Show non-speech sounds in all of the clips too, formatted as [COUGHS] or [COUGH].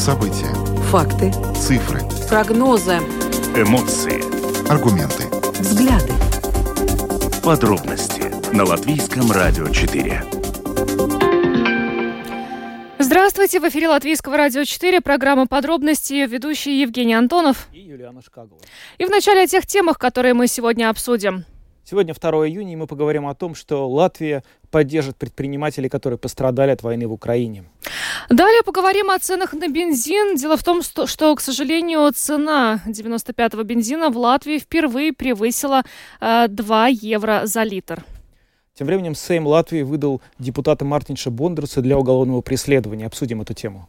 События. Факты. Цифры. Прогнозы. Эмоции. Аргументы. Взгляды. Подробности на Латвийском радио 4. Здравствуйте, в эфире Латвийского радио 4, программа «Подробности», ведущий Евгений Антонов. И Юлиана Шкагова. И в начале о тех темах, которые мы сегодня обсудим. Сегодня 2 июня, и мы поговорим о том, что Латвия поддержит предпринимателей, которые пострадали от войны в Украине. Далее поговорим о ценах на бензин. Дело в том, что, к сожалению, цена 95-го бензина в Латвии впервые превысила э, 2 евро за литр. Тем временем Сейм Латвии выдал депутата Мартинша Бондарса для уголовного преследования. Обсудим эту тему.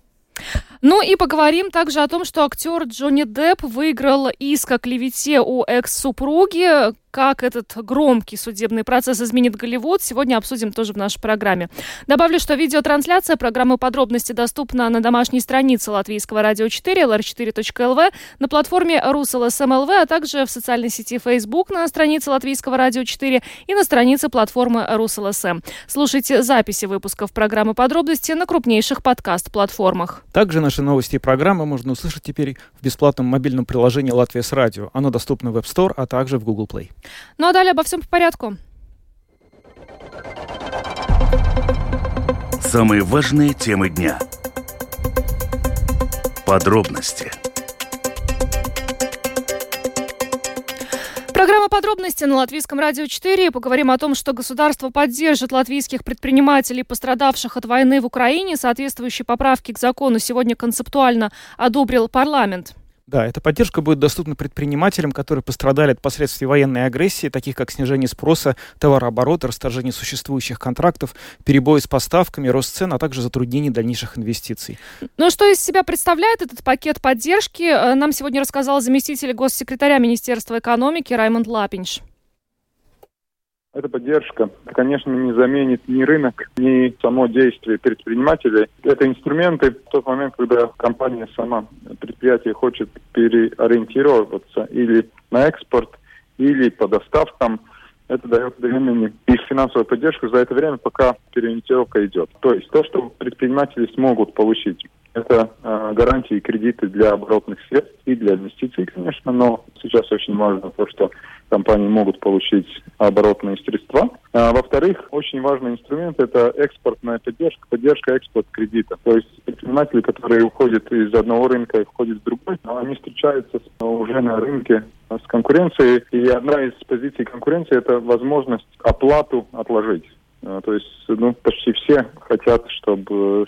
Ну и поговорим также о том, что актер Джонни Депп выиграл иск о клевете у экс-супруги. Как этот громкий судебный процесс изменит Голливуд, сегодня обсудим тоже в нашей программе. Добавлю, что видеотрансляция программы «Подробности» доступна на домашней странице Латвийского радио 4, lr4.lv, на платформе РусЛСМЛВ, а также в социальной сети Facebook на странице Латвийского радио 4 и на странице платформы РусЛСМ. Слушайте записи выпусков программы «Подробности» на крупнейших подкаст-платформах. Также наши новости и программы можно услышать теперь в бесплатном мобильном приложении «Латвия с радио». Оно доступно в App Store, а также в Google Play. Ну а далее обо всем по порядку. Самые важные темы дня. Подробности. Программа «Подробности» на Латвийском радио 4. Поговорим о том, что государство поддержит латвийских предпринимателей, пострадавших от войны в Украине. Соответствующие поправки к закону сегодня концептуально одобрил парламент. Да, эта поддержка будет доступна предпринимателям, которые пострадали от последствий военной агрессии, таких как снижение спроса, товарооборота, расторжение существующих контрактов, перебои с поставками, рост цен, а также затруднение дальнейших инвестиций. Ну что из себя представляет этот пакет поддержки, э, нам сегодня рассказал заместитель госсекретаря Министерства экономики Раймонд Лапинш. Эта поддержка, конечно, не заменит ни рынок, ни само действие предпринимателей. Это инструменты в тот момент, когда компания сама, предприятие хочет переориентироваться или на экспорт, или по доставкам. Это дает времени их финансовую поддержку за это время, пока переориентировка идет. То есть то, что предприниматели смогут получить это э, гарантии и кредиты для оборотных средств и для инвестиций, конечно, но сейчас очень важно то, что компании могут получить оборотные средства. А, во-вторых, очень важный инструмент – это экспортная поддержка, поддержка экспорт-кредита. То есть предприниматели, которые уходят из одного рынка и входят в другой, они встречаются уже на рынке с конкуренцией. И одна из позиций конкуренции – это возможность оплату отложить. А, то есть ну, почти все хотят, чтобы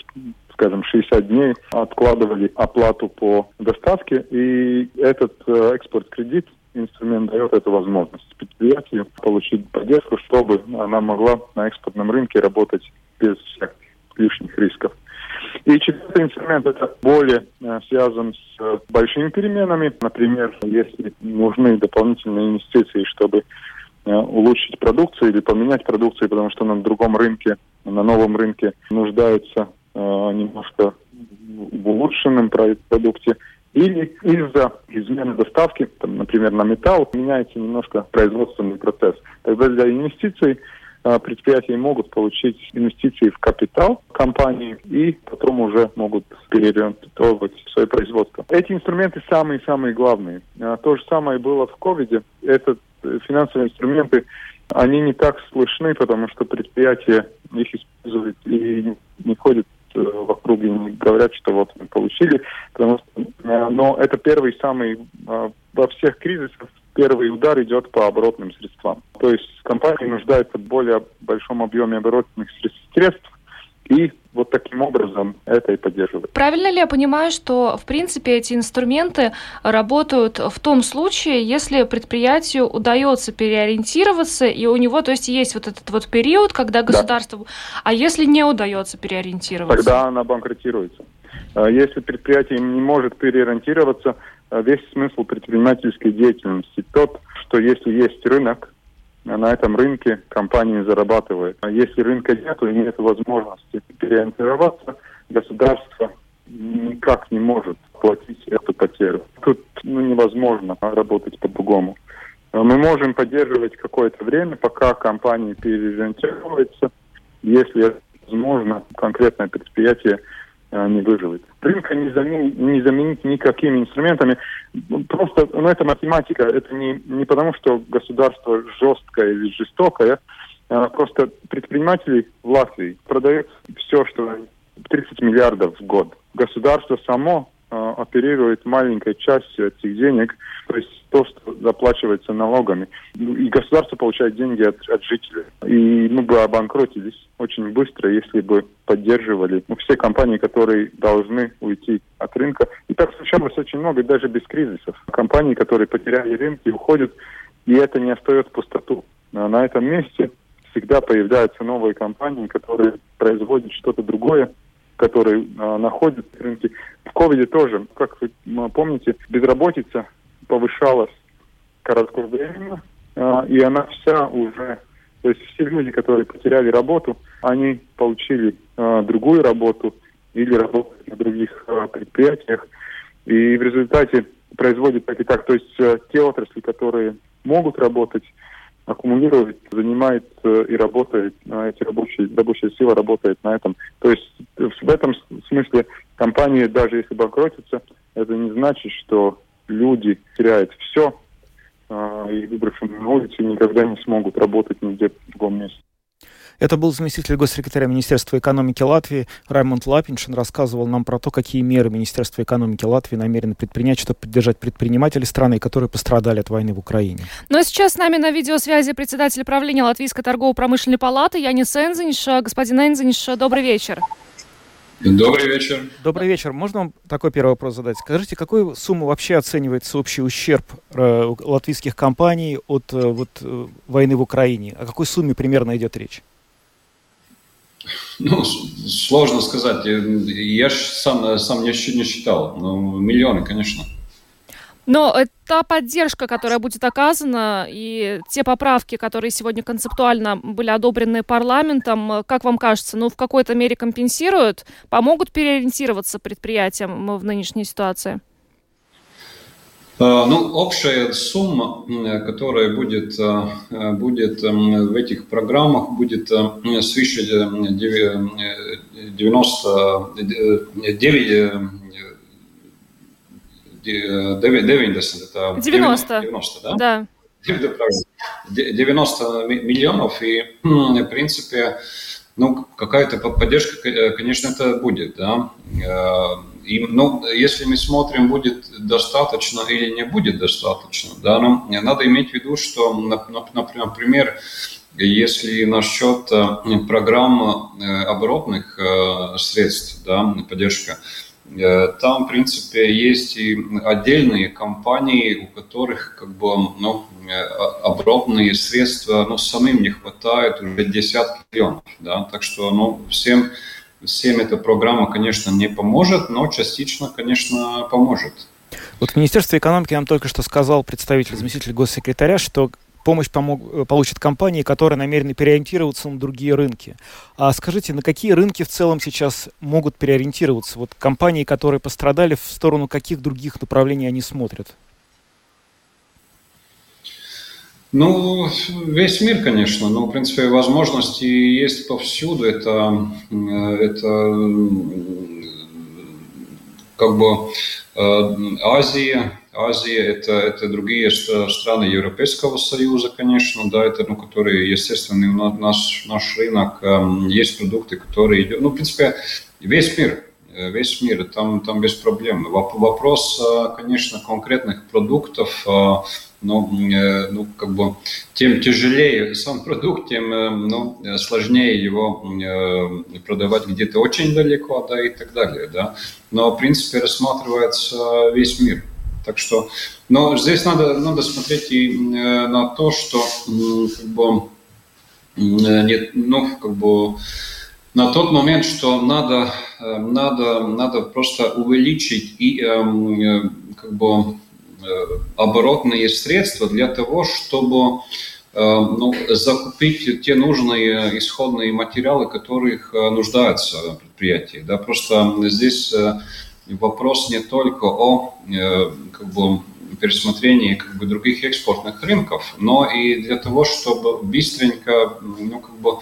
скажем, 60 дней откладывали оплату по доставке, и этот э, экспорт-кредит инструмент дает эту возможность предприятию получить поддержку, чтобы она могла на экспортном рынке работать без всяких лишних рисков. И четвертый инструмент это более э, связан с э, большими переменами. Например, если нужны дополнительные инвестиции, чтобы улучшить продукцию или поменять продукцию, потому что на другом рынке, на новом рынке нуждаются немножко в улучшенном продукте, или из-за измены доставки, там, например, на металл, меняется немножко производственный процесс. Тогда для инвестиций а, предприятия могут получить инвестиции в капитал компании и потом уже могут переориентировать свое производство. Эти инструменты самые-самые главные. А, то же самое было в ковиде. Это э, финансовые инструменты, они не так слышны, потому что предприятия их используют и не ходят Э, в округе не говорят, что вот мы получили, потому что, э, но это первый самый э, во всех кризисах первый удар идет по оборотным средствам. То есть компания нуждается в более большом объеме оборотных средств, и вот таким образом это и поддерживает. Правильно ли я понимаю, что, в принципе, эти инструменты работают в том случае, если предприятию удается переориентироваться, и у него, то есть, есть вот этот вот период, когда государство... Да. А если не удается переориентироваться? Тогда она банкротируется. А если предприятие не может переориентироваться, а весь смысл предпринимательской деятельности тот, что если есть рынок, на этом рынке компании зарабатывают. А если рынка нет и нет возможности переориентироваться, государство никак не может платить эту потерю. Тут ну, невозможно работать по-другому. Мы можем поддерживать какое-то время, пока компания переориентируется. Если возможно, конкретное предприятие не выживет. Рынка не заменить, не заменить никакими инструментами. Просто, ну, это математика. Это не, не потому, что государство жесткое или жестокое. А просто предприниматели в Латвии продают все, что 30 миллиардов в год. Государство само э, оперирует маленькой частью этих денег, то есть то, что заплачивается налогами. И государство получает деньги от, от жителей. И мы бы обанкротились очень быстро, если бы поддерживали ну, все компании, которые должны уйти от рынка. И так случалось очень много, даже без кризисов. Компании, которые потеряли рынки, уходят, и это не остается пустоту. А на этом месте всегда появляются новые компании, которые производят что-то другое, которые а, находят рынки. В ковиде тоже, как вы помните, безработица повышалась кратковременно, а, и она вся уже, то есть все люди, которые потеряли работу, они получили а, другую работу или работают на других а, предприятиях, и в результате производят так и так. То есть а, те отрасли, которые могут работать, аккумулирует, занимает э, и работает, эти рабочие, рабочая сила работает на этом. То есть в этом смысле компании, даже если банкротятся, это не значит, что люди теряют все, а, и выбравшись на улицу никогда не смогут работать нигде в другом месте. Это был заместитель госсекретаря Министерства экономики Латвии Раймонд Лапиншин. Рассказывал нам про то, какие меры Министерство экономики Латвии намерено предпринять, чтобы поддержать предпринимателей страны, которые пострадали от войны в Украине. Ну а сейчас с нами на видеосвязи председатель правления Латвийской торгово-промышленной палаты Янис Энзинш. Господин Энзинш, добрый вечер. Добрый вечер. Добрый вечер. Можно вам такой первый вопрос задать? Скажите, какой сумму вообще оценивается общий ущерб э, латвийских компаний от э, вот, э, войны в Украине? О какой сумме примерно идет речь? Ну, сложно сказать. Я сам, сам не, не считал. Ну, миллионы, конечно. Но та поддержка, которая будет оказана, и те поправки, которые сегодня концептуально были одобрены парламентом, как вам кажется, ну, в какой-то мере компенсируют, помогут переориентироваться предприятиям в нынешней ситуации? А, ну, общая сумма, которая будет, а, будет в этих программах, будет свыше 99 90, это 90, 90 да? Да. 90 миллионов, и, в принципе, ну, какая-то поддержка, конечно, это будет, да. И, ну, если мы смотрим, будет достаточно или не будет достаточно, да, нам надо иметь в виду, что, например, если насчет программ оборотных средств, да, поддержка, Э, там, в принципе, есть и отдельные компании, у которых как бы, ну, э, оборотные средства ну, самим не хватает уже десятки миллионов. Да? Так что ну, всем, всем эта программа, конечно, не поможет, но частично, конечно, поможет. Вот в Министерстве экономики нам только что сказал представитель, заместитель госсекретаря, что помощь помог, э, получат компании, которые намерены переориентироваться на другие рынки. А скажите, на какие рынки в целом сейчас могут переориентироваться? Вот компании, которые пострадали, в сторону каких других направлений они смотрят? Ну, весь мир, конечно, но, в принципе, возможности есть повсюду. Это, э, это как бы э, Азия, Азия, это, это другие страны Европейского Союза, конечно, да, это, ну, которые, естественно, наш, наш рынок, эм, есть продукты, которые идут, ну, в принципе, весь мир, э, весь мир, там, там без проблем. Вопрос, э, конечно, конкретных продуктов, э, ну, ну, как бы, тем тяжелее сам продукт, тем ну, сложнее его продавать где-то очень далеко, да, и так далее, да. Но, в принципе, рассматривается весь мир. Так что, но здесь надо, надо смотреть и э, на то, что как бы, нет, ну, как бы, на тот момент, что надо, э, надо, надо просто увеличить и э, как бы оборотные средства для того, чтобы ну, закупить те нужные исходные материалы, которых нуждаются предприятия. Да, просто здесь вопрос не только о э, как бы, пересмотрении как бы, других экспортных рынков, но и для того, чтобы быстренько ну, как бы,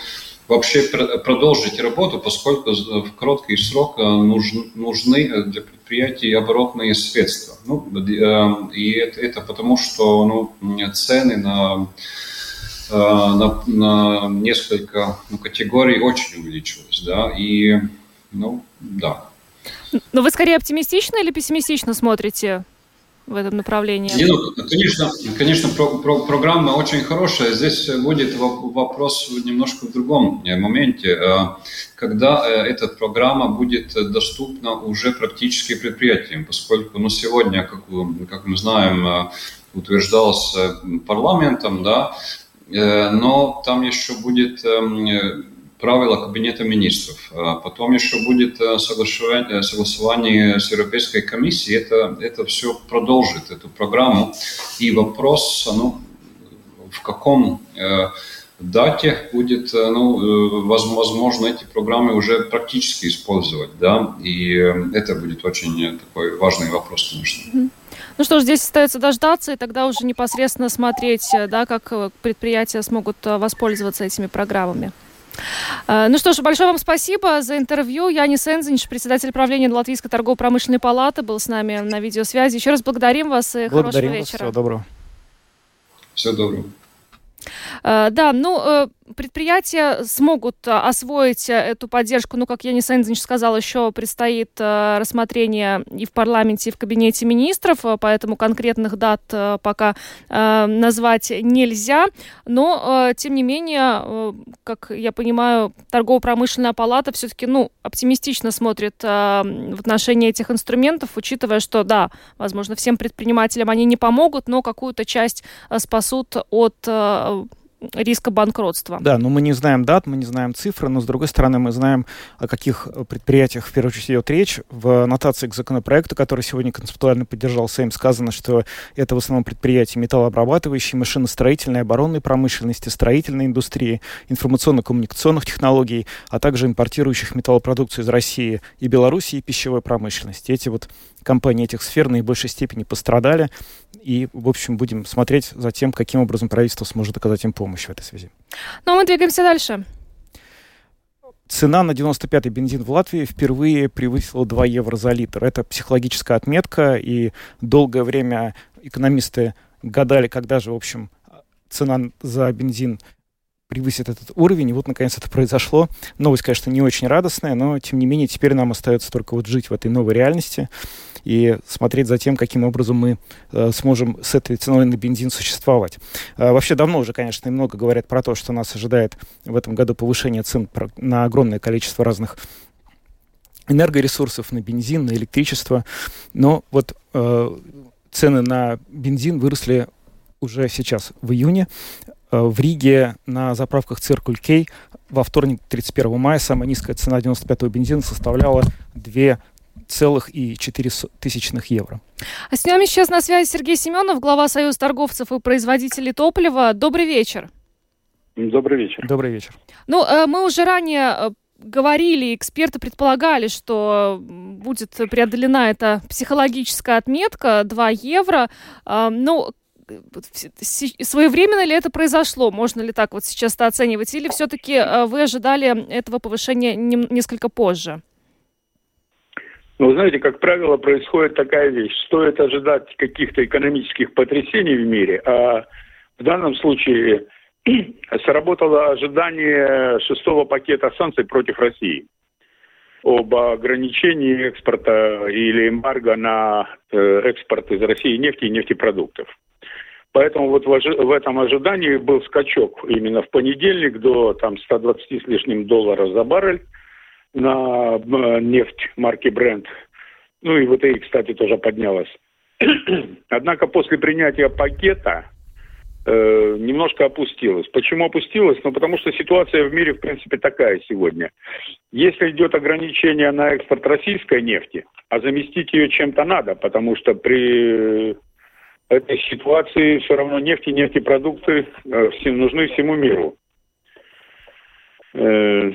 вообще продолжить работу, поскольку в короткий срок нужны для предприятий оборотные средства. Ну, и это, это потому, что ну, цены на на, на несколько ну, категорий очень увеличилось, да, и, ну, да. Но вы скорее оптимистично или пессимистично смотрите в этом направлении? Не, ну, конечно, конечно про, про, программа очень хорошая. Здесь будет вопрос немножко в другом моменте. Э, когда э, эта программа будет доступна уже практически предприятиям, поскольку ну, сегодня, как, как мы знаем, э, утверждалось парламентом, да, но там еще будет эм, правила Кабинета министров. А потом еще будет э, согласование, э, согласование с Европейской комиссией. Это, это все продолжит эту программу. И вопрос, ну, в каком э, дате будет, ну, возможно, эти программы уже практически использовать, да, и это будет очень такой важный вопрос, конечно. Ну что ж, здесь остается дождаться, и тогда уже непосредственно смотреть, да, как предприятия смогут воспользоваться этими программами. Э, ну что ж, большое вам спасибо за интервью. Янис Энзинч, председатель правления Латвийской торгово-промышленной палаты, был с нами на видеосвязи. Еще раз благодарим вас и благодарим хорошего вас, вечера. Всего доброго. Всего доброго. Э, да, ну, э, предприятия смогут э, освоить эту поддержку. Ну, как Янис Энзинч сказал, еще предстоит рассмотрение и в парламенте, и в кабинете министров, поэтому конкретных дат пока назвать нельзя. Но, тем не менее, как я понимаю, торгово-промышленная палата все-таки, ну, оптимистично смотрит в отношении этих инструментов, учитывая, что, да, возможно, всем предпринимателям они не помогут, но какую-то часть спасут от риска банкротства. Да, но мы не знаем дат, мы не знаем цифры, но с другой стороны мы знаем, о каких предприятиях в первую очередь идет речь. В аннотации к законопроекту, который сегодня концептуально поддержал Сейм, сказано, что это в основном предприятия металлообрабатывающей, машиностроительной, оборонной промышленности, строительной индустрии, информационно-коммуникационных технологий, а также импортирующих металлопродукцию из России и Белоруссии и пищевой промышленности. Эти вот компании этих сфер наибольшей степени пострадали. И, в общем, будем смотреть за тем, каким образом правительство сможет оказать им помощь в этой связи. Ну, а мы двигаемся дальше. Цена на 95-й бензин в Латвии впервые превысила 2 евро за литр. Это психологическая отметка, и долгое время экономисты гадали, когда же, в общем, цена за бензин превысит этот уровень. И вот, наконец, это произошло. Новость, конечно, не очень радостная, но, тем не менее, теперь нам остается только вот жить в этой новой реальности и смотреть за тем, каким образом мы э, сможем с этой ценой на бензин существовать. Э, вообще давно уже, конечно, и много говорят про то, что нас ожидает в этом году повышение цен на огромное количество разных энергоресурсов, на бензин, на электричество. Но вот э, цены на бензин выросли уже сейчас, в июне. Э, в Риге на заправках Circle K во вторник, 31 мая, самая низкая цена 95-го бензина составляла 2 целых и четыре тысячных евро. А с нами сейчас на связи Сергей Семенов, глава Союза торговцев и производителей топлива. Добрый вечер. Добрый вечер. Добрый вечер. Ну, э, мы уже ранее э, говорили, эксперты предполагали, что будет преодолена эта психологическая отметка 2 евро. А, ну, своевременно ли это произошло? Можно ли так вот сейчас это оценивать? Или все-таки э, вы ожидали этого повышения несколько позже? Ну, знаете, как правило, происходит такая вещь. Стоит ожидать каких-то экономических потрясений в мире, а в данном случае [CLEARS THROAT] сработало ожидание шестого пакета санкций против России об ограничении экспорта или эмбарго на э, экспорт из России нефти и нефтепродуктов. Поэтому вот в, этом ожидании был скачок именно в понедельник до там 120 с лишним долларов за баррель на э, нефть марки Brent. Ну и ВТИ, кстати, тоже поднялась. [CLEARS THROAT] Однако после принятия пакета э, немножко опустилась. Почему опустилась? Ну, потому что ситуация в мире, в принципе, такая сегодня. Если идет ограничение на экспорт российской нефти, а заместить ее чем-то надо, потому что при этой ситуации все равно нефть и нефтепродукты э, нужны всему миру. Э,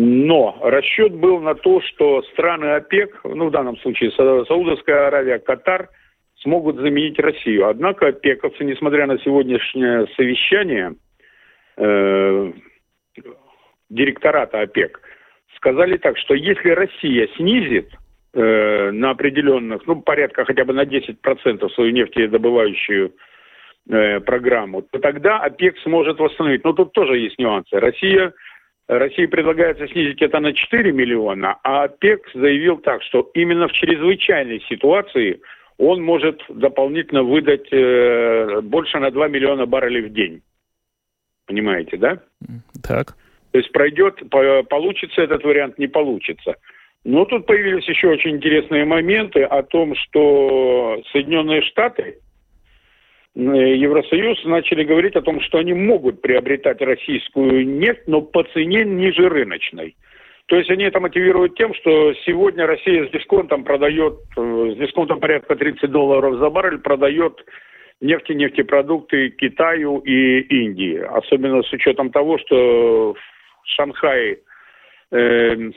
но расчет был на то, что страны ОПЕК, ну в данном случае Саудовская Аравия, Катар, смогут заменить Россию. Однако ОПЕКовцы, несмотря на сегодняшнее совещание, э, директората ОПЕК сказали так, что если Россия снизит э, на определенных, ну, порядка хотя бы на 10% свою нефтедобывающую э, программу, то тогда ОПЕК сможет восстановить. Но тут тоже есть нюансы. Россия, России предлагается снизить это на 4 миллиона, а ОПЕК заявил так, что именно в чрезвычайной ситуации он может дополнительно выдать э, больше на 2 миллиона баррелей в день. Понимаете, да? Так. То есть пройдет, получится этот вариант, не получится. Но тут появились еще очень интересные моменты о том, что Соединенные Штаты, Евросоюз начали говорить о том, что они могут приобретать российскую нефть, но по цене ниже рыночной. То есть они это мотивируют тем, что сегодня Россия с дисконтом продает, э, с дисконтом порядка 30 долларов за баррель, продает нефть и нефтепродукты Китаю и Индии. Особенно с учетом того, что в Шанхае э,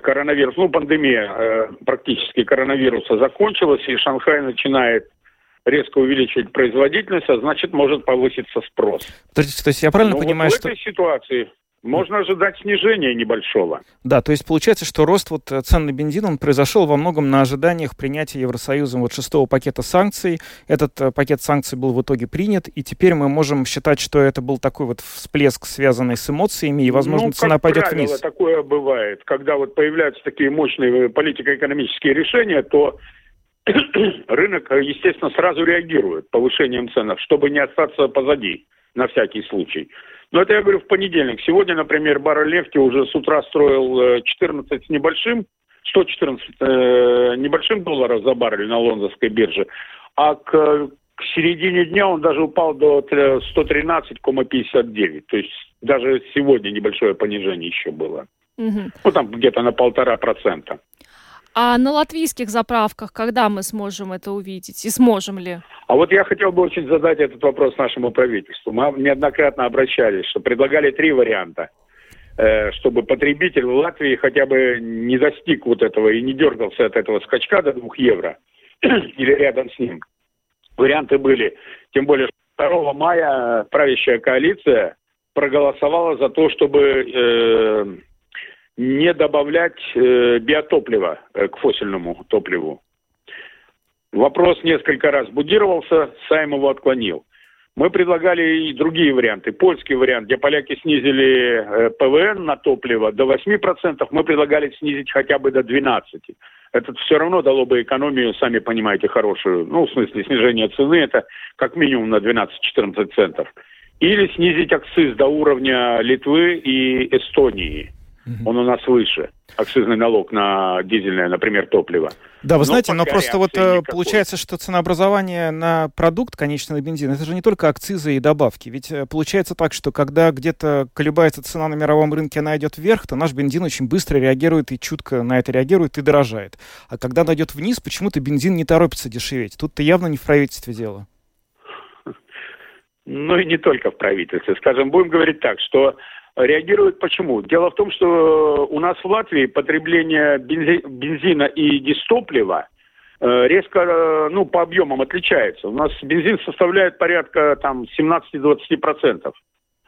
коронавирус, ну, пандемия э, практически коронавируса закончилась, и Шанхай начинает резко увеличивать производительность, а значит, может повыситься спрос. Подождите, то есть я правильно Но понимаю, вот в этой ситуации можно ожидать снижения небольшого. Да, то есть получается, что рост вот э, цен на бензин, он произошел во многом на ожиданиях принятия Евросоюзом вот шестого пакета санкций. Этот э, пакет санкций был в итоге принят, и теперь мы можем считать, что это был такой вот всплеск, связанный с эмоциями, и, возможно, ну, цена пойдет правило, вниз. такое бывает. Когда вот появляются такие мощные политико-экономические решения, то [COUGHS] рынок, естественно, сразу реагирует повышением цен, чтобы не остаться позади на всякий случай. Но это я говорю в понедельник. Сегодня, например, баррель нефти уже с утра строил 14 э, с небольшим, 114 э, небольшим долларов за баррель на лондонской бирже, а к, к середине дня он даже упал до 113,59. То есть даже сегодня небольшое понижение еще было. Угу. Ну, там где-то на полтора процента. А на латвийских заправках когда мы сможем это увидеть? И сможем ли? А вот я хотел бы очень задать этот вопрос нашему правительству. Мы неоднократно обращались, что предлагали три варианта э, чтобы потребитель в Латвии хотя бы не достиг вот этого и не дергался от этого скачка до двух евро [CLEARS THROAT] или рядом с ним. Варианты были, тем более 2 мая правящая коалиция проголосовала за то, чтобы э, не добавлять э, биотоплива э, к фосильному топливу. Вопрос несколько раз будировался, Сайм его отклонил. Мы предлагали и другие варианты. Польский вариант, где поляки снизили э, ПВН на топливо до 8%, мы предлагали снизить хотя бы до 12%. Это все равно дало бы экономию, сами понимаете, хорошую. Ну, в смысле, снижение цены это как минимум на 12-14 центов. Или снизить акциз до уровня Литвы и Эстонии – он у нас выше. Акцизный налог на дизельное, например, топливо. Да, вы но знаете, но просто вот э, никакой. получается, что ценообразование на продукт, конечный бензин, это же не только акцизы и добавки. Ведь э, получается так, что когда где-то колебается цена на мировом рынке, она идет вверх, то наш бензин очень быстро реагирует и чутко на это реагирует и дорожает. А когда она идет вниз, почему-то бензин не торопится дешеветь. Тут-то явно не в правительстве дело. Ну и не только в правительстве. Скажем, будем говорить так, что реагируют почему? Дело в том, что у нас в Латвии потребление бензина и дистоплива э, резко, э, ну, по объемам отличается. У нас бензин составляет порядка там 17-20%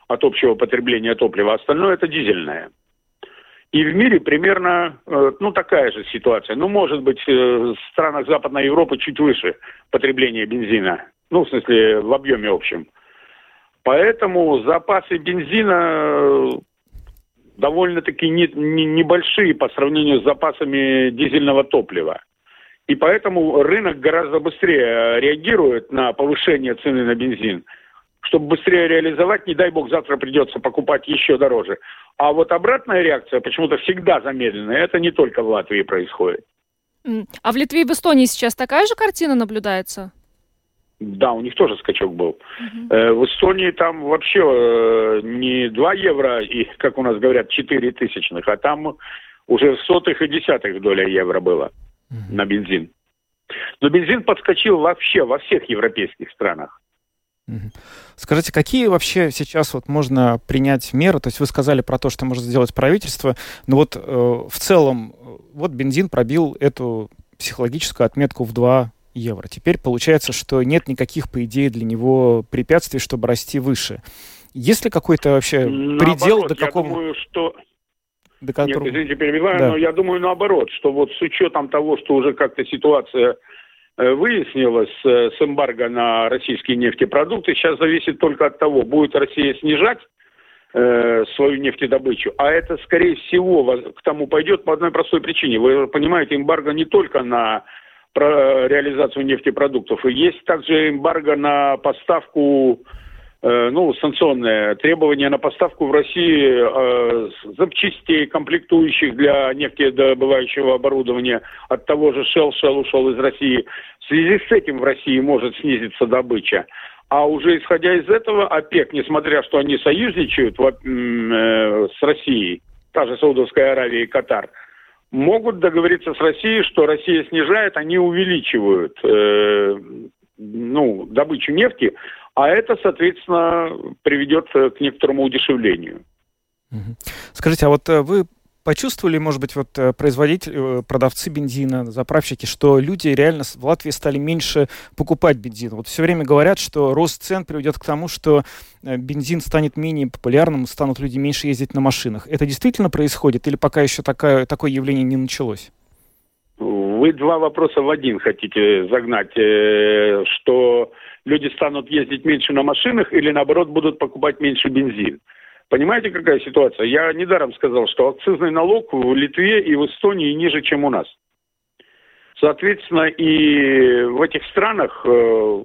от общего потребления топлива, остальное это дизельное. И в мире примерно, э, ну, такая же ситуация. Ну, может быть, в странах Западной Европы чуть выше потребление бензина. Ну, в смысле, в объеме общем. Поэтому запасы бензина э, довольно-таки не, не, небольшие по сравнению с запасами дизельного топлива. И поэтому рынок гораздо быстрее реагирует на повышение цены на бензин. Чтобы быстрее реализовать, не дай бог, завтра придется покупать еще дороже. А вот обратная реакция почему-то всегда замедленная. Это не только в Латвии происходит. А в Литве и в Эстонии сейчас такая же картина наблюдается? Да, у них тоже скачок был. Угу. Э, в Эстонии там вообще э, не 2 евро, и, как у нас говорят, 4 тысячных, а там уже в сотых и десятых доля евро было угу. на бензин. Но бензин подскочил вообще во всех европейских странах. Скажите, какие вообще сейчас вот можно принять меры? То есть вы сказали про то, что может сделать правительство, но вот э, в целом э, вот бензин пробил эту психологическую отметку в 2 евро. Теперь получается, что нет никаких, по идее, для него препятствий, чтобы расти выше. Есть ли какой-то вообще Наоборот, предел, до я какого... думаю, что... До которого... Нет, извините, перебиваю, Да. но я думаю наоборот, что вот с учетом того, что уже как-то ситуация э, выяснилась э, с эмбарго на российские нефтепродукты, сейчас зависит только от того, будет Россия снижать э, свою нефтедобычу, а это, скорее всего, к тому пойдет по одной простой причине. Вы понимаете, эмбарго не только на про- реализацию нефтепродуктов, и есть также эмбарго на поставку э, ну, санкционное требование на поставку в России э, запчастей, комплектующих для нефтедобывающего оборудования от того же Shell. Shell ушел из России. В связи с этим в России может снизиться добыча. А уже исходя из этого, ОПЕК, несмотря что они союзничают м, э, с Россией, та же Саудовская Аравия и Катар, могут договориться с Россией, что Россия снижает, они увеличивают э, ну, добычу нефти, а это, соответственно, приведет к некоторому удешевлению. Скажите, а вот э, вы почувствовали, может быть, вот э, производители, э, продавцы бензина, заправщики, что люди реально в Латвии стали меньше покупать бензин? Вот все время говорят, что рост цен приведет к тому, что э, бензин станет менее популярным, станут люди меньше ездить на машинах. Это действительно происходит или пока еще такая, такое явление не началось? Вы два вопроса в один хотите загнать, что люди станут ездить меньше на машинах или, наоборот, будут покупать меньше бензин. Понимаете, какая ситуация? Я недаром сказал, что акцизный налог в Литве и в Эстонии ниже, чем у нас. Соответственно, и в этих странах э,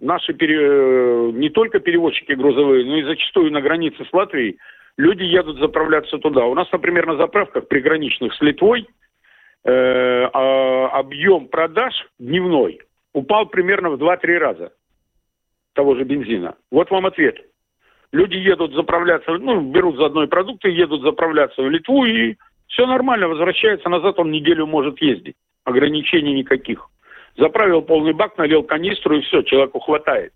наши пере- не только перевозчики грузовые, но и зачастую на границе с Латвией люди едут заправляться туда. У нас, например, на заправках приграничных с Литвой э, а, объем продаж дневной упал примерно в 2-3 раза того же бензина. Вот вам ответ. Люди едут заправляться, ну, берут заодно и продукты, едут заправляться в Литву, и все нормально, возвращается назад, он неделю может ездить. Ограничений никаких. Заправил полный бак, налил канистру, и все, человеку хватает.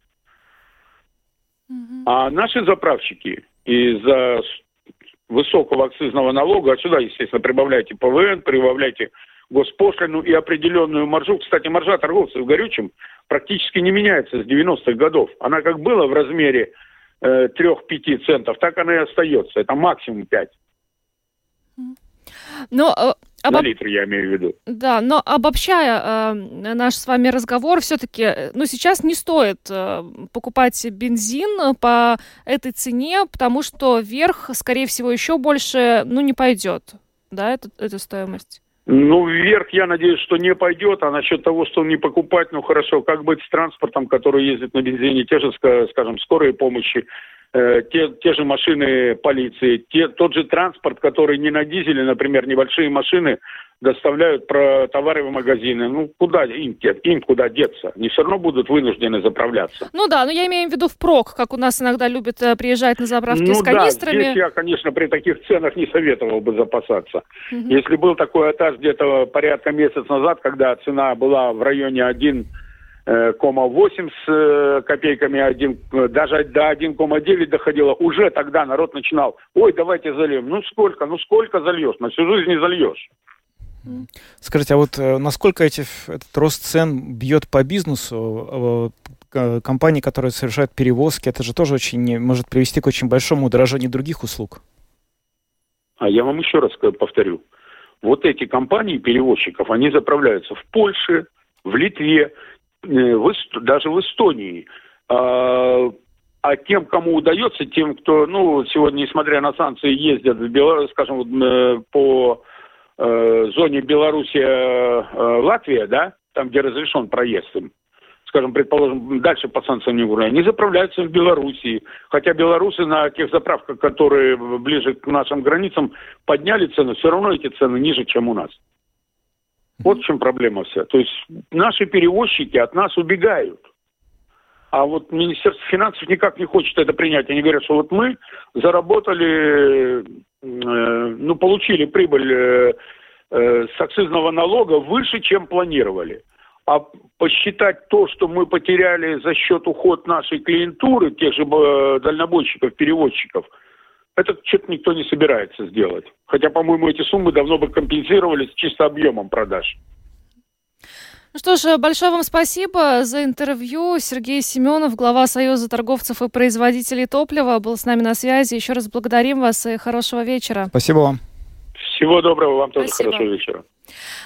А наши заправщики из-за высокого акцизного налога, отсюда, естественно, прибавляйте ПВН, прибавляйте госпошлину и определенную маржу. Кстати, маржа торговцев горючим практически не меняется с 90-х годов. Она как была в размере 3-5 центов, так она и остается. Это максимум 5 Но э, на литр, я имею в виду. Да, но обобщая э, наш с вами разговор, все-таки, ну, сейчас не стоит э, покупать бензин по этой цене, потому что вверх, скорее всего, еще больше, ну, не пойдет, да, это, эта стоимость. Ну, вверх, я надеюсь, что не пойдет, а насчет того, что не покупать, ну хорошо, как быть с транспортом, который ездит на бензине, те же, ска- скажем, скорые помощи, э, те, те же машины полиции, те, тот же транспорт, который не на дизеле, например, небольшие машины доставляют про товары в магазины. Ну, куда им, им куда деться? Они все равно будут вынуждены заправляться. Ну да, но я имею в виду впрок, как у нас иногда любят э, приезжать на заправки ну с да, канистрами. здесь я, конечно, при таких ценах не советовал бы запасаться. Мгм. Если был такой этаж где-то порядка месяц назад, когда цена была в районе 1,8 с э, копейками, 1, э, даже до 1,9 доходило, уже тогда народ начинал, ой, давайте зальем. Ну сколько, ну сколько зальешь? На всю жизнь не зальешь. Скажите, а вот э, насколько эти, этот рост цен бьет по бизнесу? Э, к- Компании, которые совершают перевозки, это же тоже очень может привести к очень большому удорожанию других услуг. А я вам еще раз повторю. Вот эти компании перевозчиков, они заправляются в Польше, в Литве, э, в Эст- даже в Эстонии. А, а тем, кому удается, тем, кто, ну, сегодня, несмотря на санкции, ездят, в Беларусь, скажем, э, по э, зоне Белоруссия-Латвия, да, там, где разрешен проезд им, скажем, предположим, дальше по санкциям не они заправляются в Белоруссии. Хотя белорусы на тех заправках, которые ближе к нашим границам, подняли цены, все равно эти цены ниже, чем у нас. Вот в чем проблема вся. То есть наши перевозчики от нас убегают. А вот Министерство финансов никак не хочет это принять. Они говорят, что вот мы заработали, э, ну, получили прибыль э, э, с акцизного налога выше, чем планировали. А посчитать то, что мы потеряли за счет уход нашей клиентуры, тех же дальнобойщиков, перевозчиков, это что-то никто не собирается сделать. Хотя, по-моему, эти суммы давно бы компенсировались чисто объемом продаж. Ну что ж, большое вам спасибо за интервью. Сергей Семенов, глава Союза торговцев и производителей топлива, был с нами на связи. Еще раз благодарим вас и хорошего вечера. Спасибо вам. Всего доброго, вам тоже Спасибо. хорошего вечера.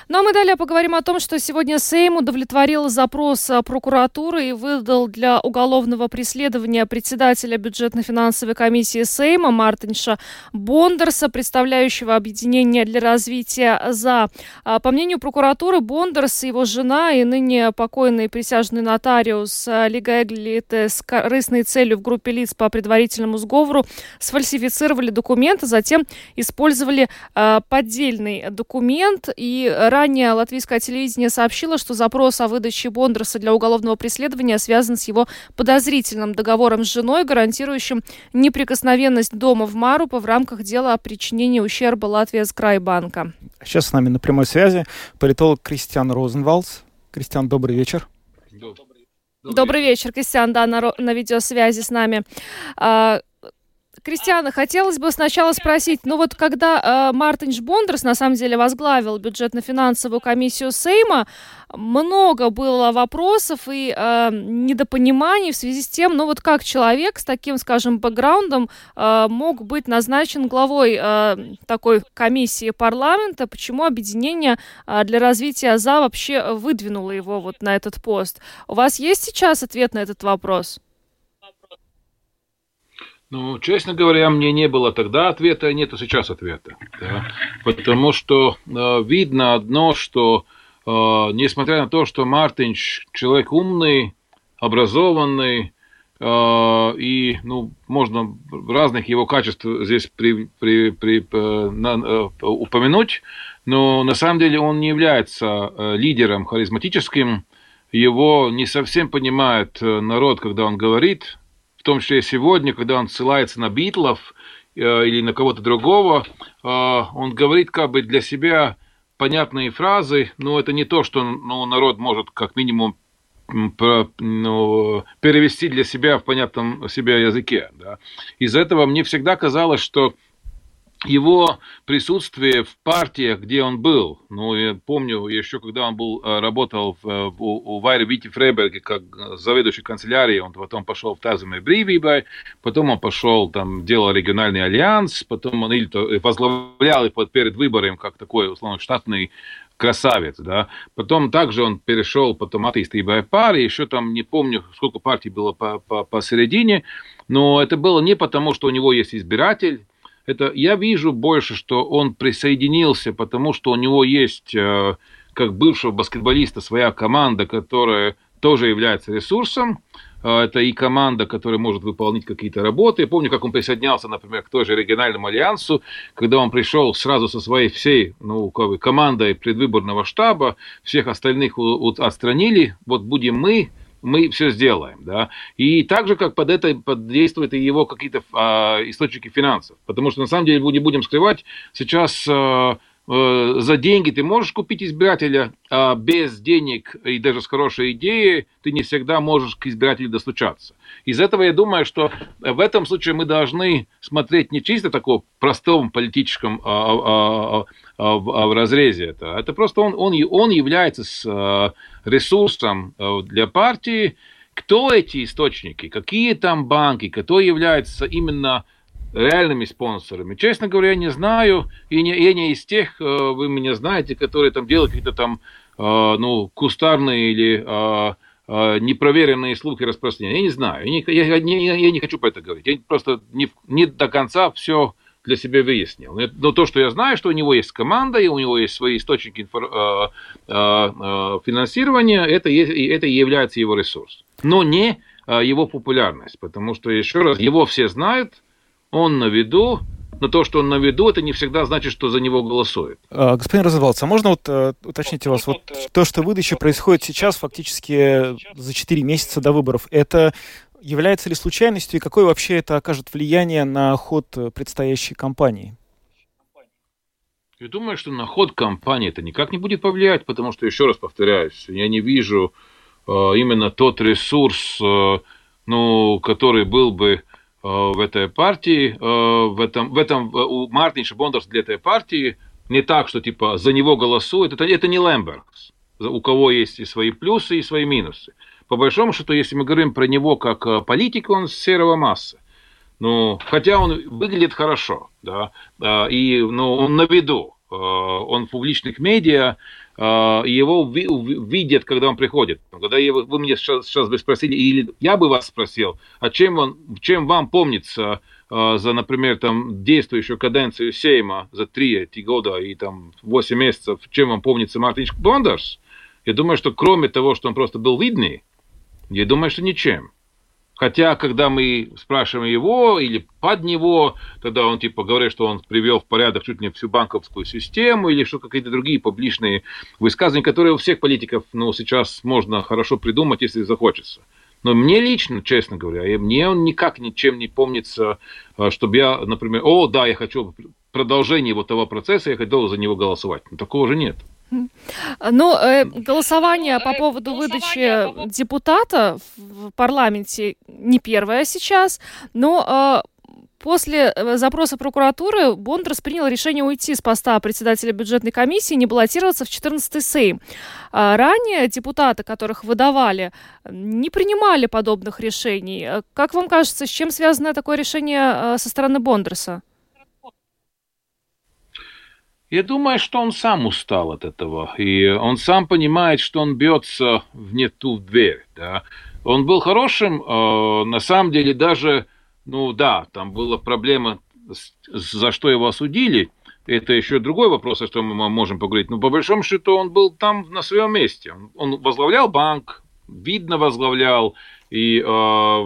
Ну а мы далее поговорим о том, что сегодня Сейм удовлетворил запрос а, прокуратуры и выдал для уголовного преследования председателя бюджетно-финансовой комиссии Сейма Мартинша Бондарса, представляющего объединение для развития ЗА. А, По мнению прокуратуры, Бондарс, его жена и ныне покойный присяжный нотариус а, Лига Эглите с корыстной целью в группе лиц по предварительному сговору сфальсифицировали документы, затем использовали поддельный документ и ранее латвийское телевидение сообщило, что запрос о выдаче Бондарса для уголовного преследования связан с его подозрительным договором с женой, гарантирующим неприкосновенность дома в Марупа в рамках дела о причинении ущерба Латвия с Крайбанка. Сейчас с нами на прямой связи политолог Кристиан Розенвалдс. Кристиан, добрый вечер. Добрый вечер, Кристиан, да, на, на видеосвязи с нами. Кристиана, хотелось бы сначала спросить, ну вот когда э, Мартин Бондарс на самом деле возглавил бюджетно-финансовую комиссию Сейма, много было вопросов и э, недопониманий в связи с тем, ну вот как человек с таким, скажем, бэкграундом э, мог быть назначен главой э, такой комиссии парламента, почему объединение э, для развития ЗА вообще выдвинуло его вот на этот пост. У вас есть сейчас ответ на этот вопрос? Ну, честно говоря, мне не было тогда ответа, и нету сейчас ответа. Да? Потому что э, видно одно, что э, несмотря на то, что Мартинч человек умный, образованный, э, и ну, можно разных его качеств здесь при, при, при, э, на, э, упомянуть, но на самом деле он не является э, лидером харизматическим, его не совсем понимает народ, когда он говорит, в том числе сегодня, когда он ссылается на Битлов э, или на кого-то другого, э, он говорит как бы для себя понятные фразы, но это не то, что ну, народ может как минимум про- ну, перевести для себя в понятном себе языке. Да. Из этого мне всегда казалось, что его присутствие в партиях, где он был, ну, я помню еще, когда он был, э, работал в, э, у, у Вайра Вити Фрейберге как э, заведующий канцелярией, он потом пошел в Тазуме Бривибай, потом он пошел, там, делал региональный альянс, потом он или то возглавлял под- перед выбором как такой, условно, штатный красавец, да. Потом также он перешел потом атеистыбой паре, еще там не помню, сколько партий было по, по, посередине, но это было не потому, что у него есть избиратель, это я вижу больше, что он присоединился, потому что у него есть, э, как бывшего баскетболиста, своя команда, которая тоже является ресурсом. Э, Это и команда, которая может выполнить какие-то работы. Я помню, как он присоединялся, например, к той же региональному альянсу, когда он пришел сразу со своей всей ну, как бы, командой предвыборного штаба, всех остальных у- отстранили, вот будем мы, мы все сделаем, да. И также как под это подействуют и его какие-то а, источники финансов, потому что на самом деле не будем скрывать, сейчас э, за деньги ты можешь купить избирателя, а без денег и даже с хорошей идеей ты не всегда можешь к избирателю достучаться. Из этого я думаю, что в этом случае мы должны смотреть не чисто таком простом политическом а, а, а, а, в, а в разрезе это. Это просто он, он, он является а, ресурсом а, для партии. Кто эти источники? Какие там банки? Кто является именно реальными спонсорами. Честно говоря, я не знаю, и не, я не из тех, э, вы меня знаете, которые там делают какие-то там, э, ну, кустарные или э, непроверенные слухи распространения. Я не знаю, я не, я, я я не хочу про это говорить. Я просто не, не до конца все для себя выяснил. Но то, что я знаю, что у него есть команда, и у него есть свои источники инфор- финансирования, это, это и является его ресурс. Но не его популярность, потому что, еще раз, его все знают, он на виду, но то, что он на виду, это не всегда значит, что за него голосуют. А, Господин Розенвалдс, а можно вот э, уточнить у вас, вот то, что выдача происходит сейчас, фактически за 4 месяца до выборов, это является ли случайностью и какое вообще это окажет влияние на ход э, предстоящей кампании? Я думаю, что на ход кампании это никак не будет повлиять, потому что, еще раз повторяюсь, я не вижу э, именно тот ресурс, э, ну, который был бы э, в этой партии, э, в этом, в этом э, у Мартинша Бондарс для этой партии, не так, что типа за него голосуют, это, это не Лембергс. у кого есть и свои плюсы, и свои минусы. По большому счету, если мы говорим про него как э, политика, он серого массы. Ну, хотя он выглядит хорошо, да, и, ну, он на виду, он в публичных медиа, его видят, когда он приходит. Когда я, вы меня сейчас, сейчас бы спросили, или я бы вас спросил, а чем, он, чем вам помнится за, например, там, действующую каденцию Сейма за три эти года и там 8 месяцев, чем вам помнится Мартин Бондарс? Я думаю, что кроме того, что он просто был видный, я думаю, что ничем. Хотя, когда мы спрашиваем его или под него, тогда он типа говорит, что он привел в порядок чуть ли не всю банковскую систему или что какие-то другие публичные высказывания, которые у всех политиков ну, сейчас можно хорошо придумать, если захочется. Но мне лично, честно говоря, мне он никак ничем не помнится, а, чтобы я, например, о, да, я хочу продолжение вот того процесса, я хотел за него голосовать. Но такого же нет. Ну, э, голосование по поводу выдачи депутата в парламенте не первое сейчас, но э, После э, запроса прокуратуры Бондарс принял решение уйти с поста председателя бюджетной комиссии и не баллотироваться в 14-й Сейм. А ранее депутаты, которых выдавали, не принимали подобных решений. Э, как вам кажется, с чем связано такое решение со стороны Бондарса? Я думаю, что он сам устал от этого, и он сам понимает, что он бьется в не ту дверь. Да. Он был хорошим, э, на самом деле даже, ну да, там была проблема, за что его осудили, это еще другой вопрос, о чем мы можем поговорить. Но по большому счету он был там на своем месте. Он, возглавлял банк, видно возглавлял, и э,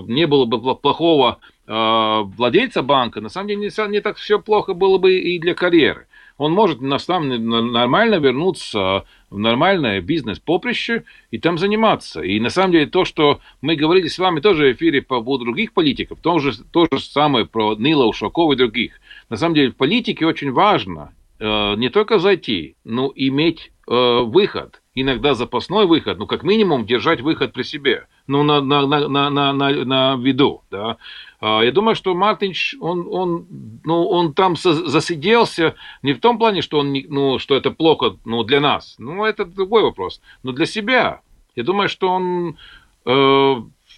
не было бы плохого э, владельца банка. На самом деле не, не так все плохо было бы и для карьеры он может на самом нормально вернуться в нормальное бизнес-поприще и там заниматься. И на самом деле то, что мы говорили с вами тоже в эфире по поводу других политиков, то же, то же самое про Нила Ушакова и других. На самом деле в политике очень важно э, не только зайти, но иметь э, выход. Иногда запасной выход, ну как минимум держать выход при себе, ну на, на, на, на, на, на виду. Да? А, я думаю, что Мартинч, он, он, ну, он там засиделся не в том плане, что, он, ну, что это плохо ну, для нас. Ну, это другой вопрос. Но для себя. Я думаю, что он э,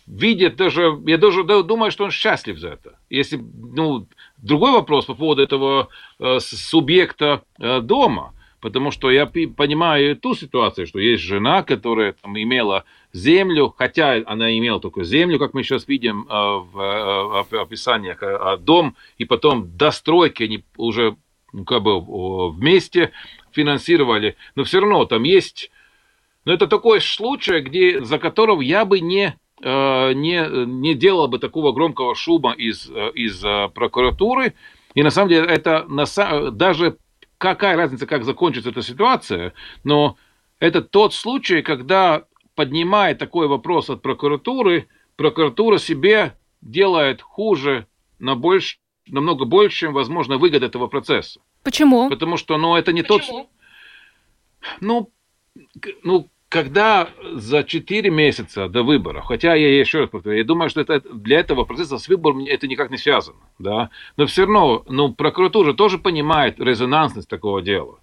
видит даже... Я даже думаю, что он счастлив за это. Если, ну, другой вопрос по поводу этого э, субъекта э, дома – потому что я понимаю ту ситуацию, что есть жена, которая там имела землю, хотя она имела только землю, как мы сейчас видим э, в э, описаниях, а дом, и потом до стройки они уже ну, как бы вместе финансировали, но все равно там есть, но это такой случай, где, за которого я бы не э, не, не делал бы такого громкого шума из, из прокуратуры. И на самом деле это на, даже какая разница, как закончится эта ситуация, но это тот случай, когда поднимая такой вопрос от прокуратуры, прокуратура себе делает хуже на больше, намного больше, чем, возможно, выгода этого процесса. Почему? Потому что, ну, это не Почему? тот... Ну, ну, когда за 4 месяца до выборов, хотя я еще раз повторяю, я думаю, что это, для этого процесса с выбором это никак не связано, да, но все равно, ну, прокуратура тоже понимает резонансность такого дела.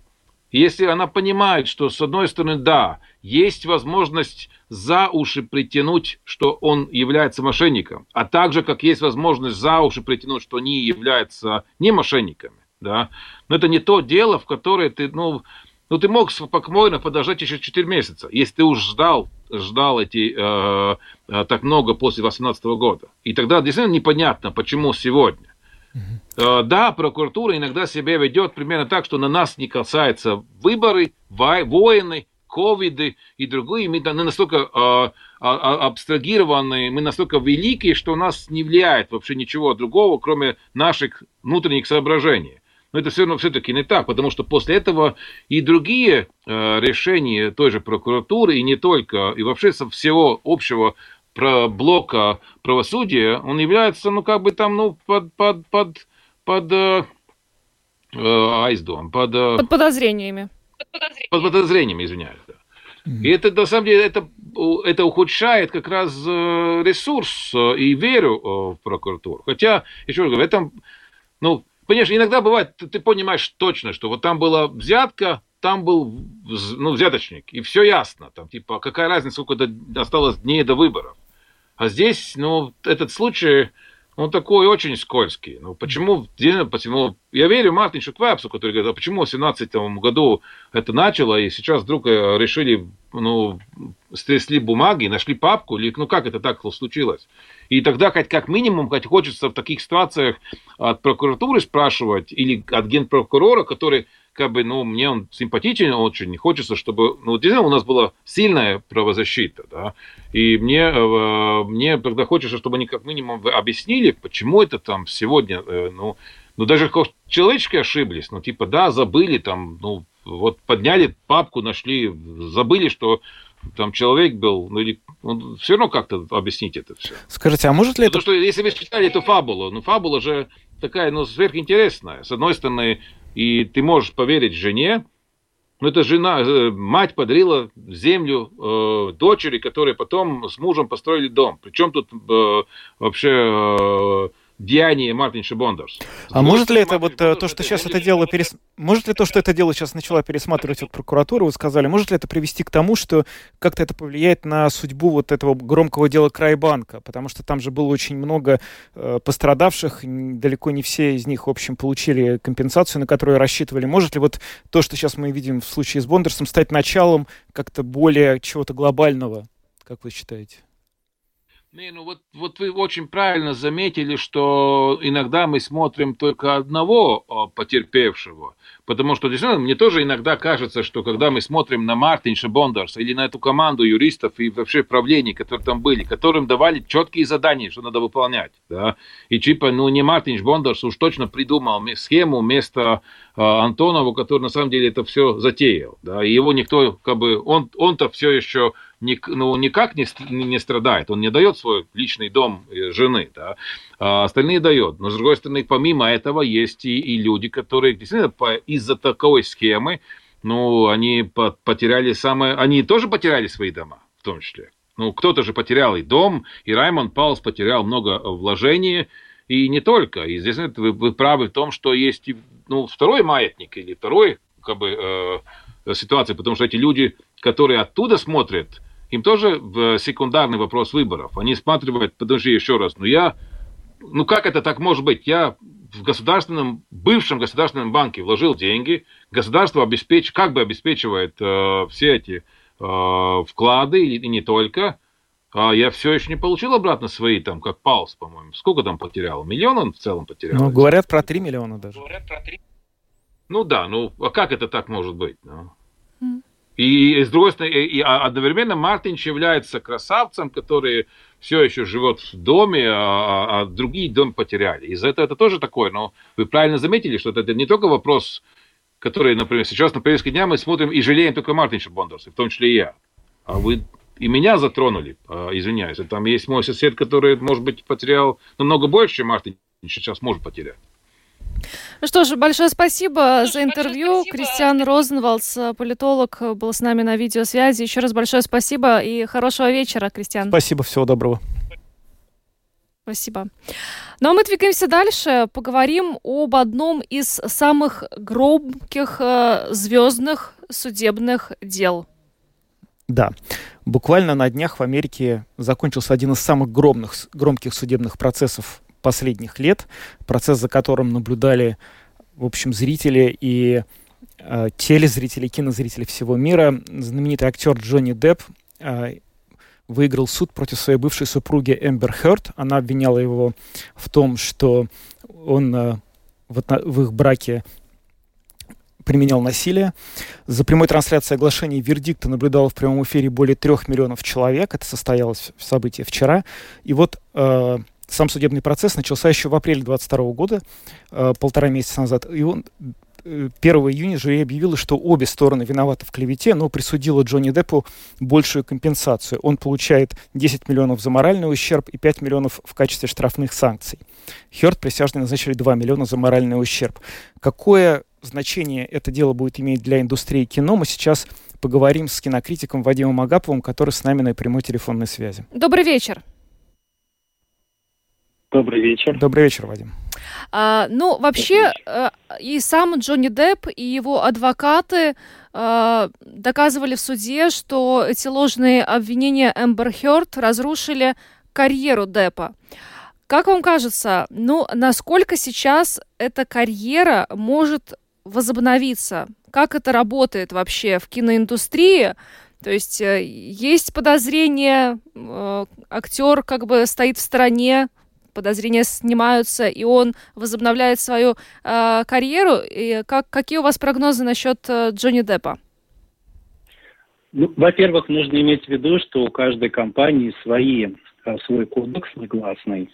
Если она понимает, что с одной стороны, да, есть возможность за уши притянуть, что он является мошенником, а также как есть возможность за уши притянуть, что они являются не мошенниками, да, но это не то дело, в которое ты, ну, ну, ты мог спокойно подождать еще 4 месяца, если ты уж ждал, ждал эти э, э, так много после 2018 года. И тогда действительно непонятно, почему сегодня. Э, да, прокуратура иногда себя ведет примерно так, что на нас не касаются выборы, войны, ковиды и другие. Мы настолько э, а, а, абстрагированы, мы настолько великие, что у нас не влияет вообще ничего другого, кроме наших внутренних соображений. Но это все равно все-таки не так, потому что после этого и другие э, решения той же прокуратуры, и не только, и вообще со всего общего про блока правосудия, он является, ну, как бы там, ну, под, под, под, под э, э, айсдом, под, э, под подозрениями. Под подозрениями, извиняюсь, да. И это, на самом деле, это, это ухудшает как раз э, ресурс э, и веру в прокуратуру. Хотя, еще раз говорю, в этом, ну, Конечно, иногда бывает, ты, ты понимаешь точно, что вот там была взятка, там был ну, взяточник, и все ясно. Там, типа, какая разница, сколько осталось дней до выборов. А здесь, ну, этот случай, он такой очень скользкий. Ну, почему, почему я верю Мартиншу Квапсу, который говорит, а почему в 2017 году это начало, и сейчас вдруг э, решили, ну, стрясли бумаги, нашли папку, или, ну, как это так случилось? И тогда хоть как минимум, хоть хочется в таких ситуациях от прокуратуры спрашивать, или от генпрокурора, который как бы, ну, мне он симпатичен очень, хочется, чтобы, ну, действительно, у нас была сильная правозащита, да, и мне, э, мне тогда хочется, чтобы они как минимум объяснили, почему это там сегодня, э, ну, ну, даже человечески ошиблись, ну, типа, да, забыли там, ну, вот подняли папку, нашли, забыли, что там человек был, ну или ну, все равно как-то объяснить это все. Скажите, а может ли Потому это... что если вы читали эту фабулу, ну фабула же такая, ну, сверхинтересная. С одной стороны, и ты можешь поверить жене, но это жена, э, мать подарила землю э, дочери, которые потом с мужем построили дом. Причем тут э, вообще э, деяние Мартинша Бондарс. А может ли это вот э, то, что сейчас это дело перес... может ли то, что это дело сейчас начала пересматривать вот прокуратура, вы сказали, может ли это привести к тому, что как-то это повлияет на судьбу вот этого громкого дела Крайбанка, потому что там же было очень много э, пострадавших, далеко не все из них, в общем, получили компенсацию, на которую рассчитывали. Может ли вот то, что сейчас мы видим в случае с Бондарсом, стать началом как-то более чего-то глобального, как вы считаете? Не, ну вот, вот вы очень правильно заметили, что иногда мы смотрим только одного потерпевшего. Потому что, действительно, мне тоже иногда кажется, что когда мы смотрим на Мартинша Бондарса или на эту команду юристов и вообще правлений, которые там были, которым давали четкие задания, что надо выполнять, да, и типа, ну, не Мартинш Бондарс уж точно придумал схему вместо э, Антонова, который на самом деле это все затеял, да, и его никто, как бы, он, он-то все еще ну, никак не, не страдает, он не дает свой личный дом э, жены, да, а остальные дает. Но, с другой стороны, помимо этого, есть и, и люди, которые действительно из-за такой схемы, ну, они потеряли самое... Они тоже потеряли свои дома, в том числе. Ну, кто-то же потерял и дом, и Раймонд Паулс потерял много вложений, и не только. И здесь вы, вы правы в том, что есть ну, второй маятник или второй как бы, э, ситуация, потому что эти люди, которые оттуда смотрят, им тоже в секундарный вопрос выборов. Они сматривают, подожди еще раз, ну я, ну как это так может быть? Я в государственном, бывшем государственном банке вложил деньги, государство обеспеч, как бы обеспечивает э, все эти э, вклады, и, и не только, а я все еще не получил обратно свои, там, как Паус, по-моему. Сколько там потерял? Миллион он в целом потерял? Ну, говорят про 3 миллиона даже. Говорят про 3. Ну да, ну а как это так может быть? Ну? И, с другой стороны, и а одновременно Мартинч является красавцем, который все еще живет в доме, а, а другие дом потеряли. Из-за этого это тоже такое. Но вы правильно заметили, что это не только вопрос, который, например, сейчас на повестке дня мы смотрим и жалеем только Мартинча Бондарса, в том числе и я. А вы и меня затронули, а, извиняюсь. Там есть мой сосед, который, может быть, потерял намного больше, чем Мартин сейчас может потерять. Ну что ж, большое спасибо ну, за интервью. Спасибо. Кристиан Розенвалдс, политолог, был с нами на видеосвязи. Еще раз большое спасибо и хорошего вечера, Кристиан. Спасибо, всего доброго. Спасибо. Ну а мы двигаемся дальше. Поговорим об одном из самых громких э, звездных судебных дел. Да. Буквально на днях в Америке закончился один из самых громных, громких судебных процессов последних лет, процесс, за которым наблюдали, в общем, зрители и э, телезрители, кинозрители всего мира. Знаменитый актер Джонни Депп э, выиграл суд против своей бывшей супруги Эмбер Хёрд. Она обвиняла его в том, что он э, в, в их браке применял насилие. За прямой трансляцией оглашения вердикта наблюдало в прямом эфире более трех миллионов человек. Это состоялось в событии вчера. И вот э, сам судебный процесс начался еще в апреле 22 года, э, полтора месяца назад, и он 1 э, июня жюри объявило, что обе стороны виноваты в клевете, но присудило Джонни Деппу большую компенсацию. Он получает 10 миллионов за моральный ущерб и 5 миллионов в качестве штрафных санкций. Хёрд присяжные назначили 2 миллиона за моральный ущерб. Какое значение это дело будет иметь для индустрии кино, мы сейчас поговорим с кинокритиком Вадимом Агаповым, который с нами на прямой телефонной связи. Добрый вечер. Добрый вечер. Добрый вечер, Вадим. А, ну, вообще, э, и сам Джонни Депп, и его адвокаты э, доказывали в суде, что эти ложные обвинения Эмбер Хёрд разрушили карьеру Деппа. Как вам кажется, ну, насколько сейчас эта карьера может возобновиться? Как это работает вообще в киноиндустрии? То есть э, есть подозрение, актер как бы стоит в стороне, подозрения снимаются, и он возобновляет свою э, карьеру. И как, какие у вас прогнозы насчет э, Джонни Деппа? Ну, во-первых, нужно иметь в виду, что у каждой компании свои э, свой кодекс негласный.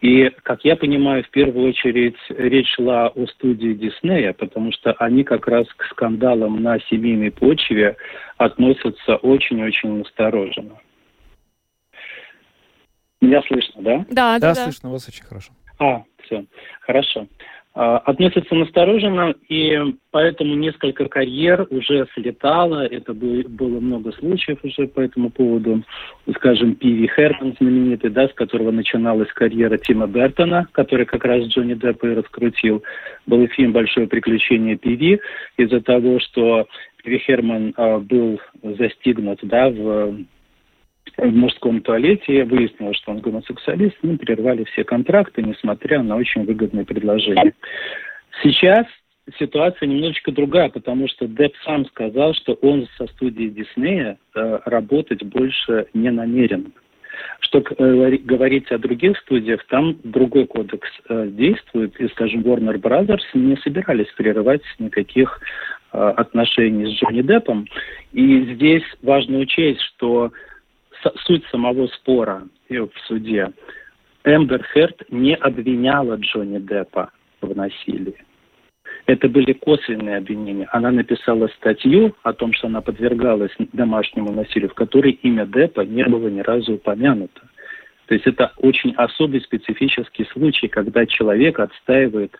И, как я понимаю, в первую очередь речь шла о студии Диснея, потому что они как раз к скандалам на семейной почве относятся очень-очень настороженно. Меня слышно, да? Да, да, да. слышно вас очень хорошо. А, все, хорошо. А, относятся настороженно, и поэтому несколько карьер уже слетало. Это было много случаев уже по этому поводу. Скажем, Пиви Херман знаменитый, да, с которого начиналась карьера Тима Бертона, который как раз Джонни Депп и раскрутил. Был фильм «Большое приключение Пиви» из-за того, что Пиви Херман а, был застигнут да, в в мужском туалете, я выяснила, что он гомосексуалист, мы прервали все контракты, несмотря на очень выгодные предложения. Сейчас ситуация немножечко другая, потому что Депп сам сказал, что он со студией Диснея э, работать больше не намерен. Что э, говорить о других студиях, там другой кодекс э, действует, и, скажем, Warner Brothers не собирались прерывать никаких э, отношений с Джонни Деппом. И здесь важно учесть, что суть самого спора в суде. Эмбер Херт не обвиняла Джонни Деппа в насилии. Это были косвенные обвинения. Она написала статью о том, что она подвергалась домашнему насилию, в которой имя Деппа не было ни разу упомянуто. То есть это очень особый специфический случай, когда человек отстаивает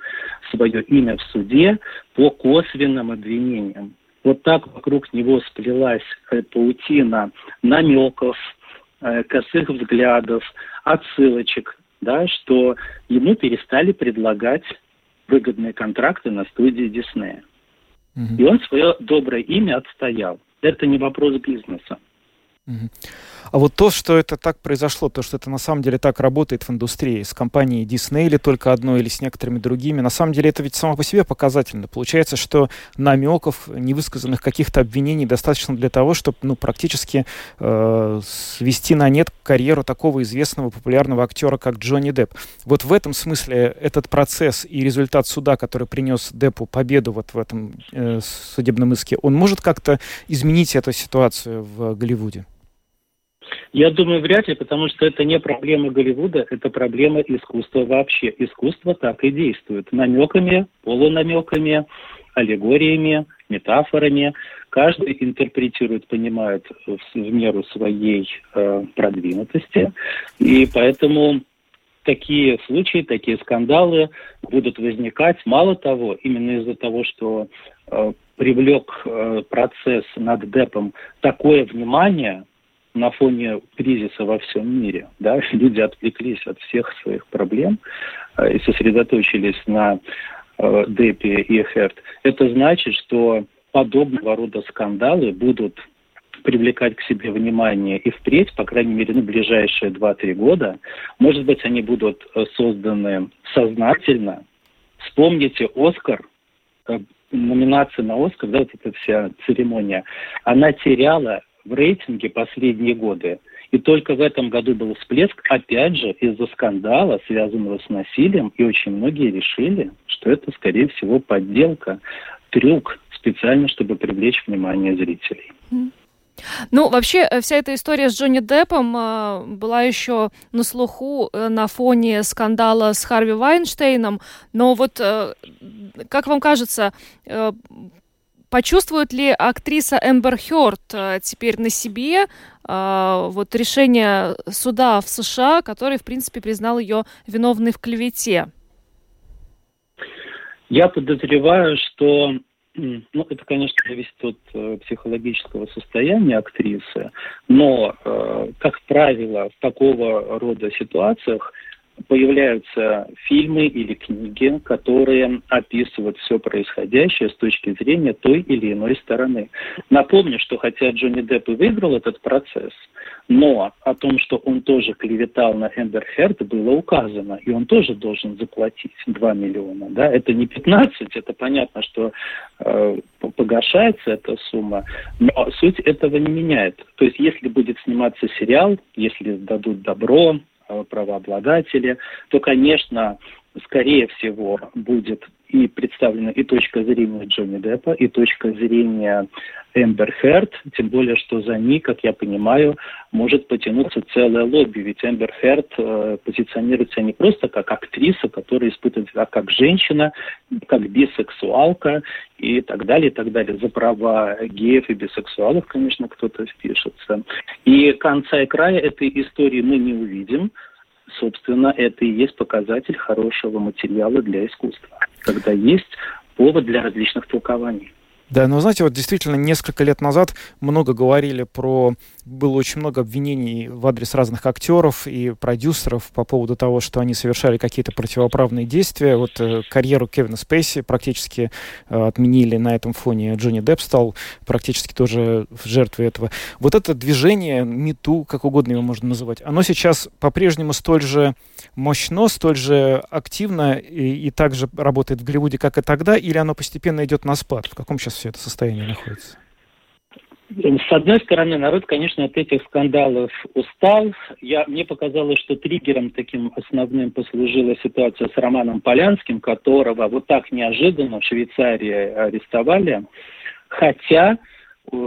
свое имя в суде по косвенным обвинениям вот так вокруг него сплелась э, паутина намеков, э, косых взглядов, отсылочек, да, что ему перестали предлагать выгодные контракты на студии Диснея. Угу. И он свое доброе имя отстоял. Это не вопрос бизнеса. А вот то, что это так произошло, то, что это на самом деле так работает в индустрии с компанией Disney или только одной, или с некоторыми другими, на самом деле это ведь само по себе показательно. Получается, что намеков, невысказанных каких-то обвинений достаточно для того, чтобы ну, практически э, свести на нет карьеру такого известного популярного актера, как Джонни Депп. Вот в этом смысле этот процесс и результат суда, который принес Деппу победу вот в этом э, судебном иске, он может как-то изменить эту ситуацию в Голливуде? Я думаю, вряд ли, потому что это не проблема Голливуда, это проблема искусства вообще. Искусство так и действует. Намеками, полунамеками, аллегориями, метафорами. Каждый интерпретирует, понимает в, в меру своей э, продвинутости. И поэтому такие случаи, такие скандалы будут возникать. Мало того, именно из-за того, что э, привлек э, процесс над Депом такое внимание – на фоне кризиса во всем мире, да, [LAUGHS] люди отвлеклись от всех своих проблем э, и сосредоточились на э, Депе и Херт. Это значит, что подобного рода скандалы будут привлекать к себе внимание и впредь, по крайней мере, на ближайшие 2-3 года. Может быть, они будут э, созданы сознательно. Вспомните Оскар, э, номинация на Оскар, да, вот эта вся церемония, она теряла в рейтинге последние годы. И только в этом году был всплеск, опять же, из-за скандала, связанного с насилием, и очень многие решили, что это, скорее всего, подделка, трюк специально, чтобы привлечь внимание зрителей. Ну, вообще, э, вся эта история с Джонни Деппом э, была еще на слуху э, на фоне скандала с Харви Вайнштейном. Но вот, э, как вам кажется, э, Почувствует ли актриса Эмбер Хёрд э, теперь на себе э, вот решение суда в США, который, в принципе, признал ее виновной в клевете? Я подозреваю, что ну, это, конечно, зависит от э, психологического состояния актрисы, но, э, как правило, в такого рода ситуациях появляются фильмы или книги, которые описывают все происходящее с точки зрения той или иной стороны. Напомню, что хотя Джонни Депп и выиграл этот процесс, но о том, что он тоже клеветал на Эмбер Херд, было указано, и он тоже должен заплатить 2 миллиона. Да? Это не 15, это понятно, что э, погашается эта сумма, но суть этого не меняет. То есть, если будет сниматься сериал, если дадут добро, правообладатели, то, конечно, скорее всего, будет и представлена и точка зрения Джонни Деппа, и точка зрения Эмбер Херт, тем более, что за ней, как я понимаю, может потянуться целое лобби, ведь Эмбер Херт э, позиционируется не просто как актриса, которая испытывает себя как женщина, как бисексуалка и так далее, и так далее. За права геев и бисексуалов, конечно, кто-то впишется. И конца и края этой истории мы не увидим, собственно, это и есть показатель хорошего материала для искусства, когда есть повод для различных толкований. Да, но знаете, вот действительно несколько лет назад много говорили про... Было очень много обвинений в адрес разных актеров и продюсеров по поводу того, что они совершали какие-то противоправные действия. Вот э, карьеру Кевина Спейси практически э, отменили на этом фоне. Джонни Депп стал практически тоже жертвой этого. Вот это движение, МИТУ, как угодно его можно называть, оно сейчас по-прежнему столь же мощно, столь же активно и, и также работает в Голливуде, как и тогда, или оно постепенно идет на спад? В каком сейчас все это состояние находится? С одной стороны, народ, конечно, от этих скандалов устал. Я, мне показалось, что триггером таким основным послужила ситуация с Романом Полянским, которого вот так неожиданно в Швейцарии арестовали. Хотя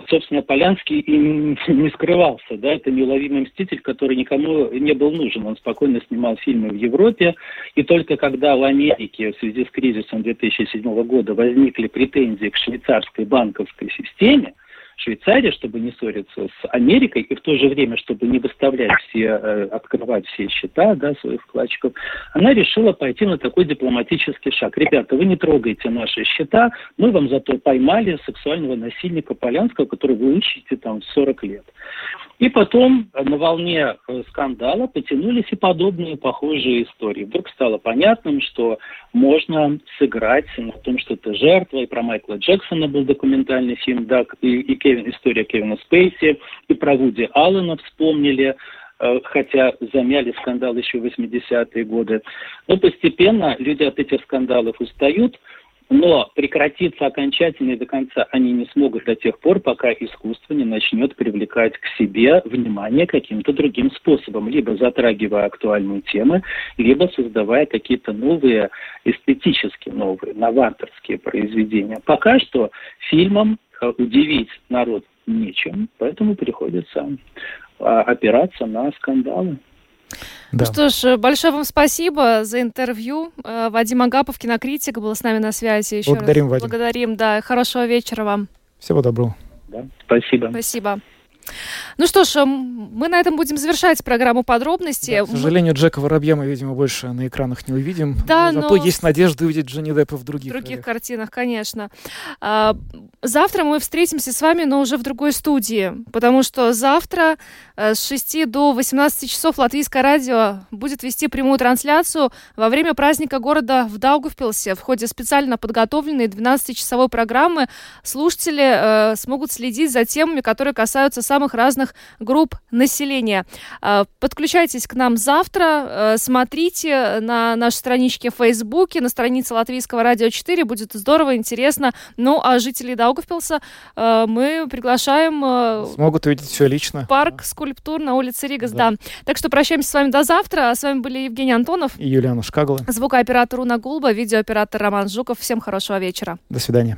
собственно, Полянский и [LAUGHS] не скрывался, да, это неуловимый мститель, который никому не был нужен. Он спокойно снимал фильмы в Европе, и только когда в Америке в связи с кризисом 2007 года возникли претензии к швейцарской банковской системе, Швейцария, чтобы не ссориться с Америкой, и в то же время, чтобы не выставлять все, э, открывать все счета да, своих вкладчиков, она решила пойти на такой дипломатический шаг. Ребята, вы не трогайте наши счета, мы вам зато поймали сексуального насильника Полянского, которого вы ищете там 40 лет. И потом на волне э, скандала потянулись и подобные похожие истории. Вдруг стало понятным, что можно сыграть на том, что ты жертва. И про Майкла Джексона был документальный фильм, да, и, и Кевин, история Кевина Спейси, и про Вуди Аллена вспомнили э, хотя замяли скандал еще в 80-е годы. Но постепенно люди от этих скандалов устают, но прекратиться окончательно и до конца они не смогут до тех пор, пока искусство не начнет привлекать к себе внимание каким-то другим способом, либо затрагивая актуальные темы, либо создавая какие-то новые, эстетически новые, новаторские произведения. Пока что фильмам э, удивить народ нечем, поэтому приходится а, опираться на скандалы. Да. Ну что ж, большое вам спасибо за интервью. Э, Вадим Агапов, кинокритик, был с нами на связи. Еще Благодарим, раз. Вадим. Благодарим, да. Хорошего вечера вам. Всего доброго. Да, спасибо. Спасибо. Ну что ж, мы на этом будем завершать программу подробности. Да, к сожалению, Джека Воробья мы, видимо, больше на экранах не увидим. Да, Зато но... есть надежда увидеть Джонни Деппа в других В других ролях. картинах, конечно. А, завтра мы встретимся с вами, но уже в другой студии, потому что завтра э, с 6 до 18 часов Латвийское радио будет вести прямую трансляцию во время праздника города в Даугавпилсе. В ходе специально подготовленной 12-часовой программы слушатели э, смогут следить за темами, которые касаются самых разных групп населения. Э, подключайтесь к нам завтра, э, смотрите на нашей страничке в Фейсбуке, на странице Латвийского радио 4, будет здорово, интересно. Ну, а жителей Даугавпилса э, мы приглашаем э, Смогут увидеть все лично. парк скульптур на улице Ригас, да. Так что прощаемся с вами до завтра. С вами были Евгений Антонов, И Юлиана Шкагла. звукооператор Уна Гулба, видеооператор Роман Жуков. Всем хорошего вечера. До свидания.